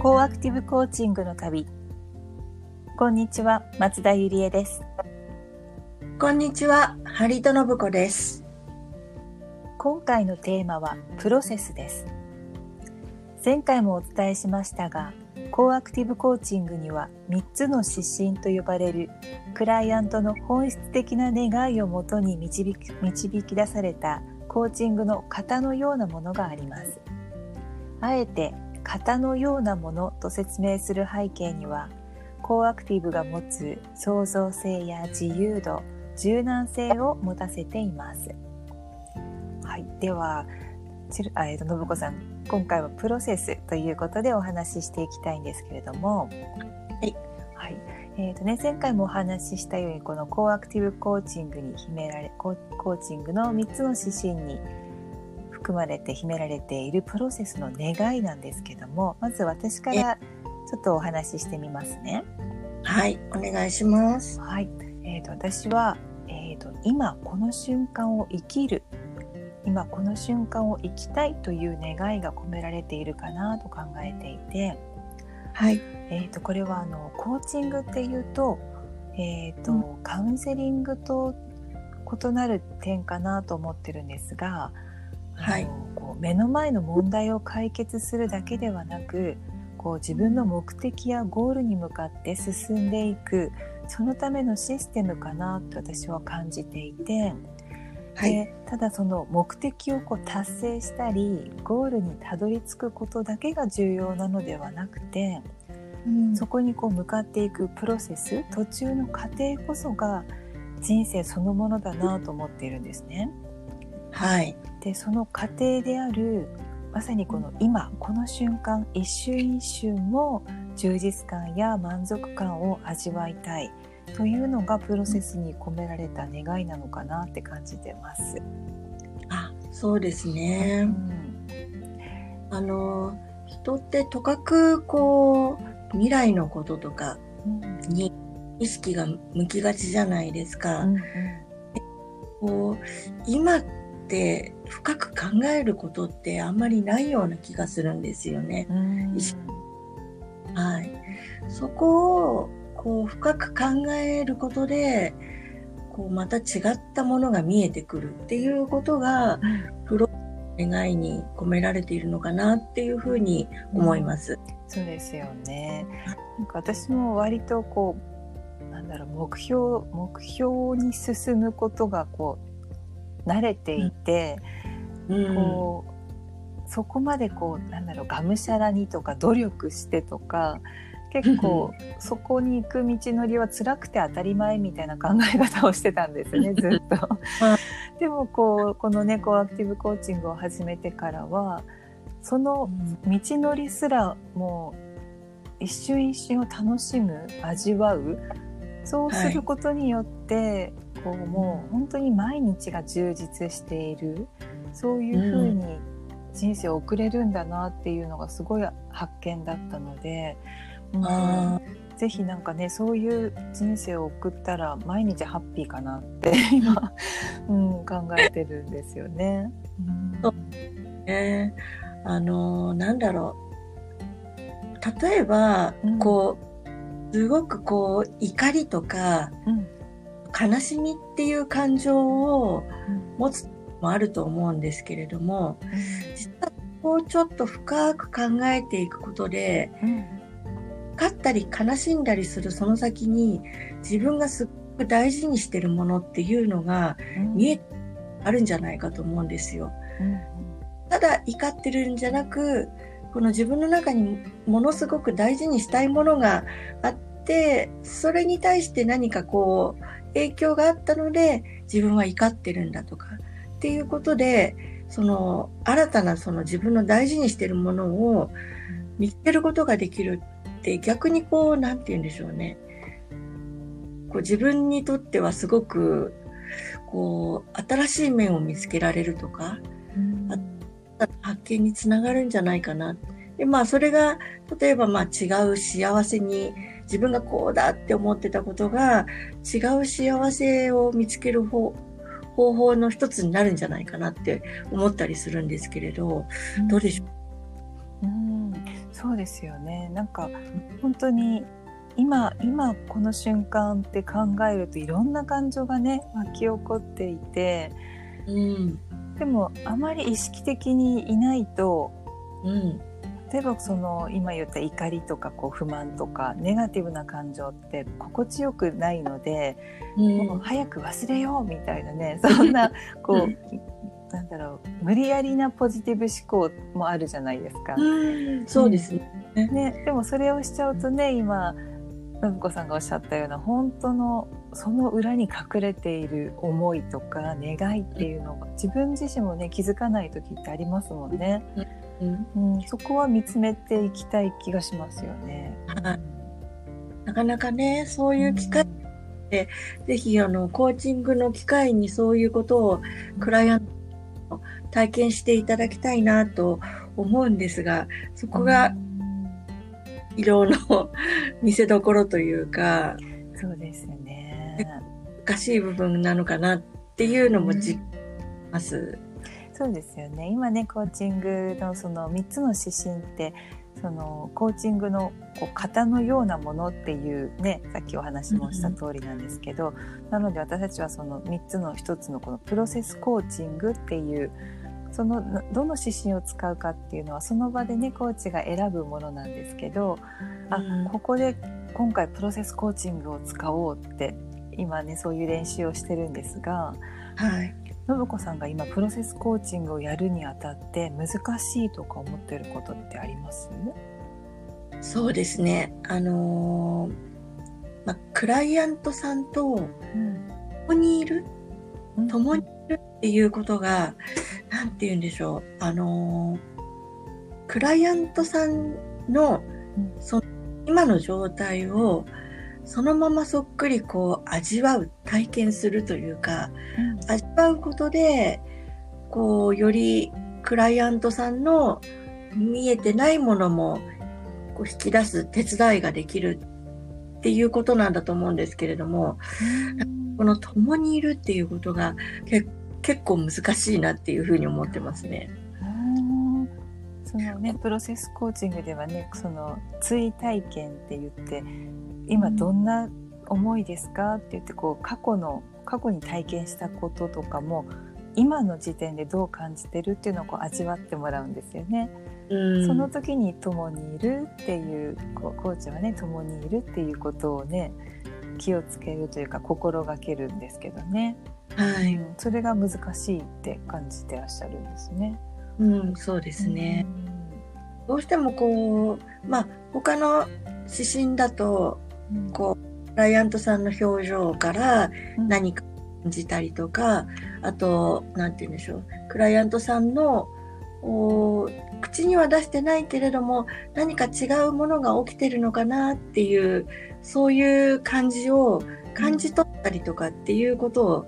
コーアクティブコーチングの旅。こんにちは松田ゆりえです。こんにちはハリト信子です。今回のテーマはプロセスです。前回もお伝えしましたがコーアクティブコーチングには3つの指針と呼ばれるクライアントの本質的な願いをもとに導き導き出されたコーチングの型のようなものがあります。あえて型のようなものと説明する背景にはコーアクティブが持つ創造性や自由度柔軟性を持たせています。はい、ではちるあ、えーと、信子さん今回はプロセスということでお話ししていきたいんですけれども、はい。はい。えーとね、前回もお話ししたようにこのコーアクティブコーチングに秘められコーチングの3つの指針に含まれて秘められているプロセスの願いなんですけどもまず私からちょっとお話ししてみますね。はいお願いします。はい、えーと、私は、えーと、今この瞬間を生きる今この瞬間を生きたいという願いが込められているかなと考えていて、はいえーと、これはあのコーチングっていうと,、えーと、うん、カウンセリングと異なる点かなと思ってるんですが、はい、こう目の前の問題を解決するだけではなくこう自分の目的やゴールに向かって進んでいくそのためのシステムかなと私は感じていて、はい、でただその目的をこう達成したりゴールにたどり着くことだけが重要なのではなくて、うん、そこにこう向かっていくプロセス途中の過程こそが人生そのものだなと思っているんですね。はい、でその過程であるまさにこの今この瞬間一瞬一瞬も充実感や満足感を味わいたいというのがプロセスに込められた願いなのかなって感じてます。あそうですね、うん、あの人ってとかくこう未来のこととかに意識が向きがちじゃないですか。うんうん、こう今って深く考えることってあんまりないような気がするんですよね。はい、そこをこう深く考えることでこうまた違ったものが見えてくるっていうことが、プロ願いに込められているのかなっていうふうに思います。うん、そうですよね。なんか私も割とこうなんだろう目標目標に進むことがこう慣れていて、うん、こうそこまでこうなんだろうがむしゃらにとか努力してとか結構そこに行く道のりは辛くて当たり前みたいな考え方をしてたんですね ずっと。でもこうこのねコアクティブコーチングを始めてからはその道のりすらもう一瞬一瞬を楽しむ味わうそうすることによって、こうもう本当に毎日が充実している。そういうふうに人生を送れるんだなっていうのがすごい発見だったので、うん、ぜひなんかねそういう人生を送ったら毎日ハッピーかなって 今、うん、考えてるんですよね。う。ん、ね。あのなんだろう。例えば、うん、こうすごくこう怒りとか、うん。悲しみっていう感情を持つもあると思うんですけれども、実はこうちょっと深く考えていくことで、勝ったり悲しんだりするその先に自分がすっごく大事にしてるものっていうのが見えあるんじゃないかと思うんですよ。ただ怒ってるんじゃなくこの自分の中にものすごく大事にしたいものがあってそれに対して何かこう影響があったので自分は怒ってるんだとかっていうことでその新たなその自分の大事にしてるものを見つけることができるって逆にこう何て言うんでしょうね。こう自分にとってはすごくこう新しい面を見つけられるとか、見につながるんじゃないかな。でまあそれが例えばまあ違う幸せに自分がこうだって思ってたことが違う幸せを見つける方方法の一つになるんじゃないかなって思ったりするんですけれど、うん、どうでしょう？うん。そうですよね。なんか本当に今今この瞬間って考えるといろんな感情がね湧き起こっていて、うん、でもあまり意識的にいないと、うん、例えばその今言った怒りとかこう不満とかネガティブな感情って心地よくないので、うん、もう早く忘れようみたいなね そんなこうなんだろう無理やりなポジティブ思考もあるじゃないですか。そうですね。ねでもそれをしちゃうとね今信子さん。がおっしゃったような本当のその裏に隠れている思いとか願いっていうのが自分自身もね気づかない時ってありますもん。ね。うん、うん、そこは見つめていきたい気がしますよね。なかなかねそういう機会で、うん、ぜひあのコーチングの機会にそういうことをクライアント体験していただきたいなと思うん。ですがそこが医療の 見せどころというかそうですね。難しい部分なのかなっていうのも実ます。そうですよね。今ねコーチングのその3つの指針ってそのコーチングのこう型のようなものっていうねさっきお話もした通りなんですけど、うん、なので私たちはその3つの1つのこのプロセスコーチングっていうそのどの指針を使うかっていうのはその場でねコーチが選ぶものなんですけど、うん、あここで今回プロセスコーチングを使おうって今ねそういう練習をしてるんですが、はい、信子さんが今プロセスコーチングをやるにあたって難しいとか思ってることってあります？そうですね。あのー、まあ、クライアントさんと共にいる、うん、共にいるっていうことが何て言うんでしょう。あのー、クライアントさんのその今の状態をそのままそっくりこう味わう体験するというか、うん、味わうことでこうよりクライアントさんの見えてないものもこう引き出す手伝いができるっていうことなんだと思うんですけれども、うん、この共にいるっていうことが結構難しいなっていうふうに思ってますね。そのねプロセスコーチングではねその追体験って言って今どんな思いですかって言ってこう過去の過去に体験したこととかも今の時点でどう感じてるっていうのをこう味わってもらうんですよね。うん、その時に共にいるっていうこうコーチはね共にいるっていうことをね気をつけるというか心がけるんですけどね。はい、うん、それが難しいって感じてらっしゃるんですね。うん、そうですね。うん、どうしてもこうまあ他の指針だとこうクライアントさんの表情から何か感じたりとか、うん、あと何て言うんでしょう。クライアントさんの口には出してないけれども何か違うものが起きてるのかなっていうそういう感じを感じ取ったりとかっていうことを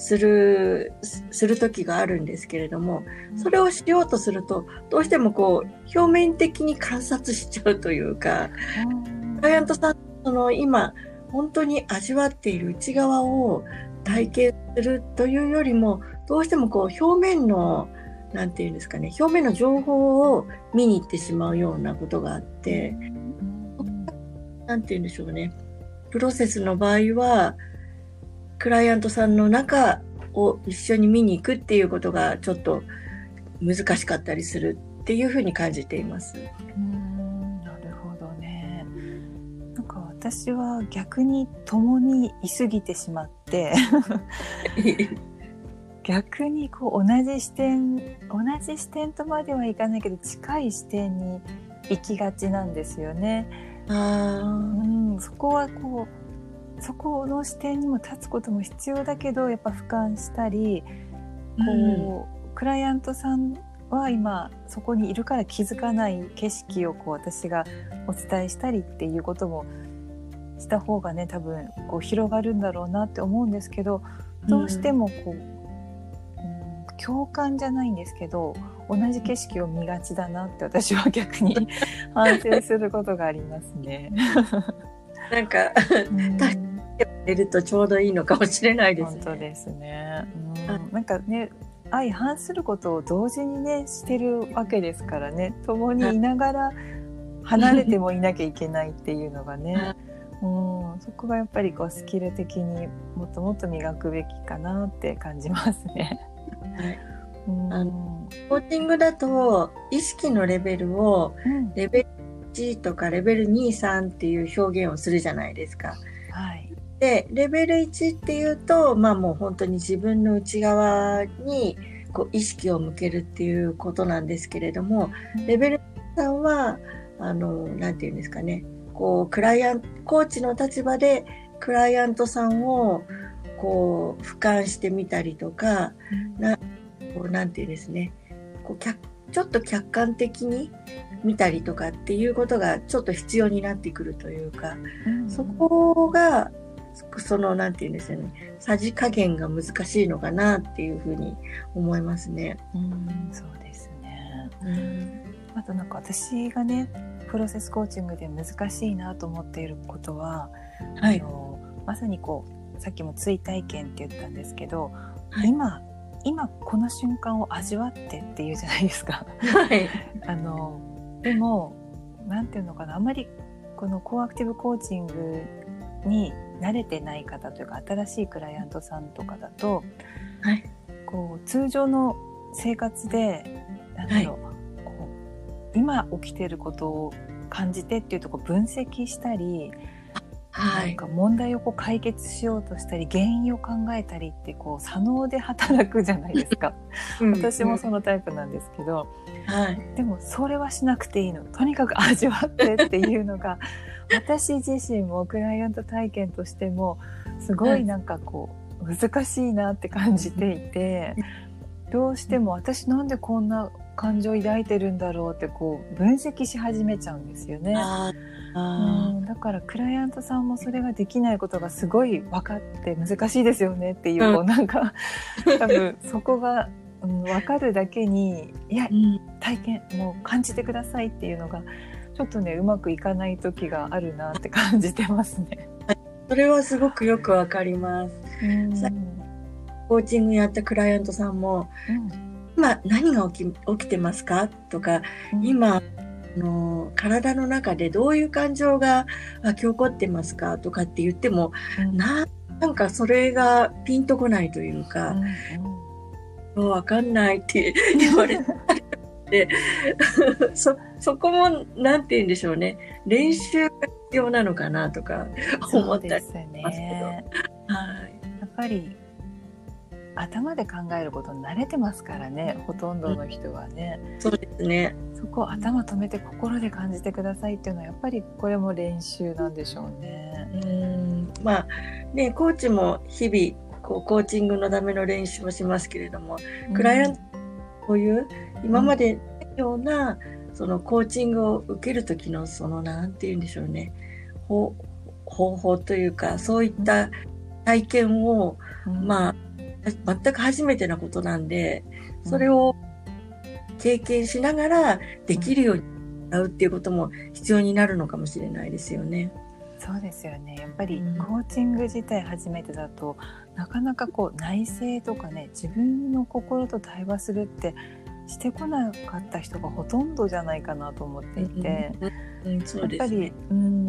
するする時があるんですけれどもそれをしようとするとどうしてもこう表面的に観察しちゃうというか、クライアントさんその今本当に味わっている内側を体験するというよりもどうしてもこう表面の何て言うんですかね表面の情報を見に行ってしまうようなことがあって何て言うんでしょうねプロセスの場合はクライアントさんの中を一緒に見に行くっていうことがちょっと難しかったりするっていうふうに感じています。私は逆に共にいすぎてしまって 逆にこう同じ視点同じ視点とまではいかないけど近い視点に行きがちなんですよね。あうん、そこはこうそこの視点にも立つことも必要だけどやっぱ俯瞰したりこう、うん、クライアントさんは今そこにいるから気づかない景色をこう私がお伝えしたりっていうこともした方がね多分こう広がるんだろうなって思うんですけどどうしてもこう、うん、共感じゃないんですけど同じ景色を見がちだなって私は逆に 反省することがありますね。なんか、うん、出るとちょうどいいのかもしれないですね。本当ですね。うん、なんかね相反することを同時にねしてるわけですからね。共にいながら離れてもいなきゃいけないっていうのがね、うん、そこがやっぱりこうスキル的にもっともっと磨くべきかなって感じますね。はい。うん、あのコーチングだと意識のレベルをレベル1とかレベル23っていう表現をするじゃないですか。はい、でレベル1っていうとまあもう本当に自分の内側にこう意識を向けるっていうことなんですけれども、レベル3はあの何て言うんですかね。こうクライアントコーチの立場でクライアントさんをこう俯瞰してみたりとか、なこうなんていうんですね。こうちょっと客観的に見たりとかっていうことがちょっと必要になってくるというか、うん、そこがそのなんて言うんですよね。さじ加減が難しいのかなっていうふうに思いますね。うん、そうですね、うん、あとなんか私がねプロセスコーチングで難しいなと思っていることは、はい、あのまさにこうさっきも追体験って言ったんですけど、はい、今今この瞬間を味わってっていうじゃないですか。はい、あのでも何て言うのかなあまりこのコアクティブコーチングに慣れてない方というか新しいクライアントさんとかだと、はい、こう通常の生活でなんだろう、はい、こう今起きていることを感じてっていうとこ分析したり、はい、なんか問題をこう解決しようとしたり原因を考えたりってこう左脳で働くじゃないですか。私もそのタイプなんですけど、はい、でもそれはしなくていいの。とにかく味わってっていうのが 私自身もクライアント体験としてもすごいなんかこう、難しいなって感じていてどうしても私なんでこんな感情を抱いてるんだろうってこう分析し始めちゃうんですよね。うんだからクライアントさんもそれができないことがすごい分かって難しいですよねっていう、うん、なんか多分そこが、うん、分かるだけにいや、うん、体験もう感じてくださいっていうのがちょっとねうまくいかない時があるなって感じてますね。それはすごくよくわかります。コーチングやったクライアントさんも、うん、今何が起き起きてますか？とか、うん、今の体の中でどういう感情が湧き起こってますか？とかって言っても、うん、ななんかそれがピンとこないというか、うんうん、わかんないって言われて そそこも何て言うんでしょうね。練習が必要なのかなとか思ったりしますけど、ね、はい、やっぱり頭で考えることに慣れてますからねほとんどの人はね、うん、そうですね。そこを頭止めて心で感じてくださいっていうのはやっぱりこれも練習なんでしょうね。うん。まあねコーチも日々こうコーチングのための練習をしますけれども、うん、クライアントこういう今までような、そのコーチングを受ける時のその何て言うんでしょうね。方法というかそういった体験を、うん、まあ全く初めてなことなんでそれを経験しながらできるようになうっていうことも必要になるのかもしれないですよね。そうですよね。やっぱりコーチング自体初めてだと、うん、なかなかこう内省とかね自分の心と対話するってしてこなかった人がほとんどじゃないかなと思っていて、うんうん、やっぱり、うん、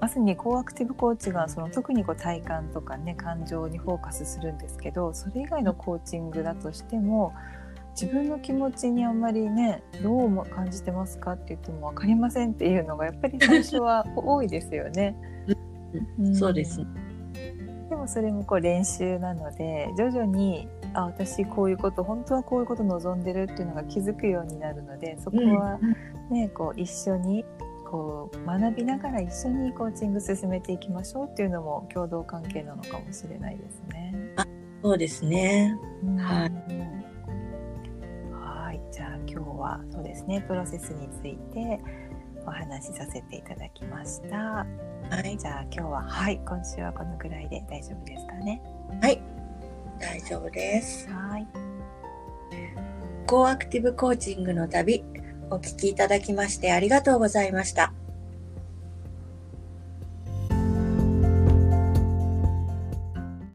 まさにコーアクティブコーチがその特にこう体感とかね感情にフォーカスするんですけどそれ以外のコーチングだとしても自分の気持ちにあんまりねどう感じてますかって言っても分かりませんっていうのがやっぱり最初は多いですよね。うん、そうです、でもそれもこう練習なので徐々にあ私こういうこと本当はこういうこと望んでるっていうのが気づくようになるのでそこはね、こう一緒にこう学びながら一緒にコーチング進めていきましょうっていうのも共同関係なのかもしれないですね。あそうですね、うん、はい、はいじゃあ今日はそうですねプロセスについてお話しさせていただきました。はい、じゃあ今日ははい今週はこのぐらいで大丈夫ですかね？はい大丈夫です。はい。コーアクティブコーチングの旅、お聞きいただきましてありがとうございました。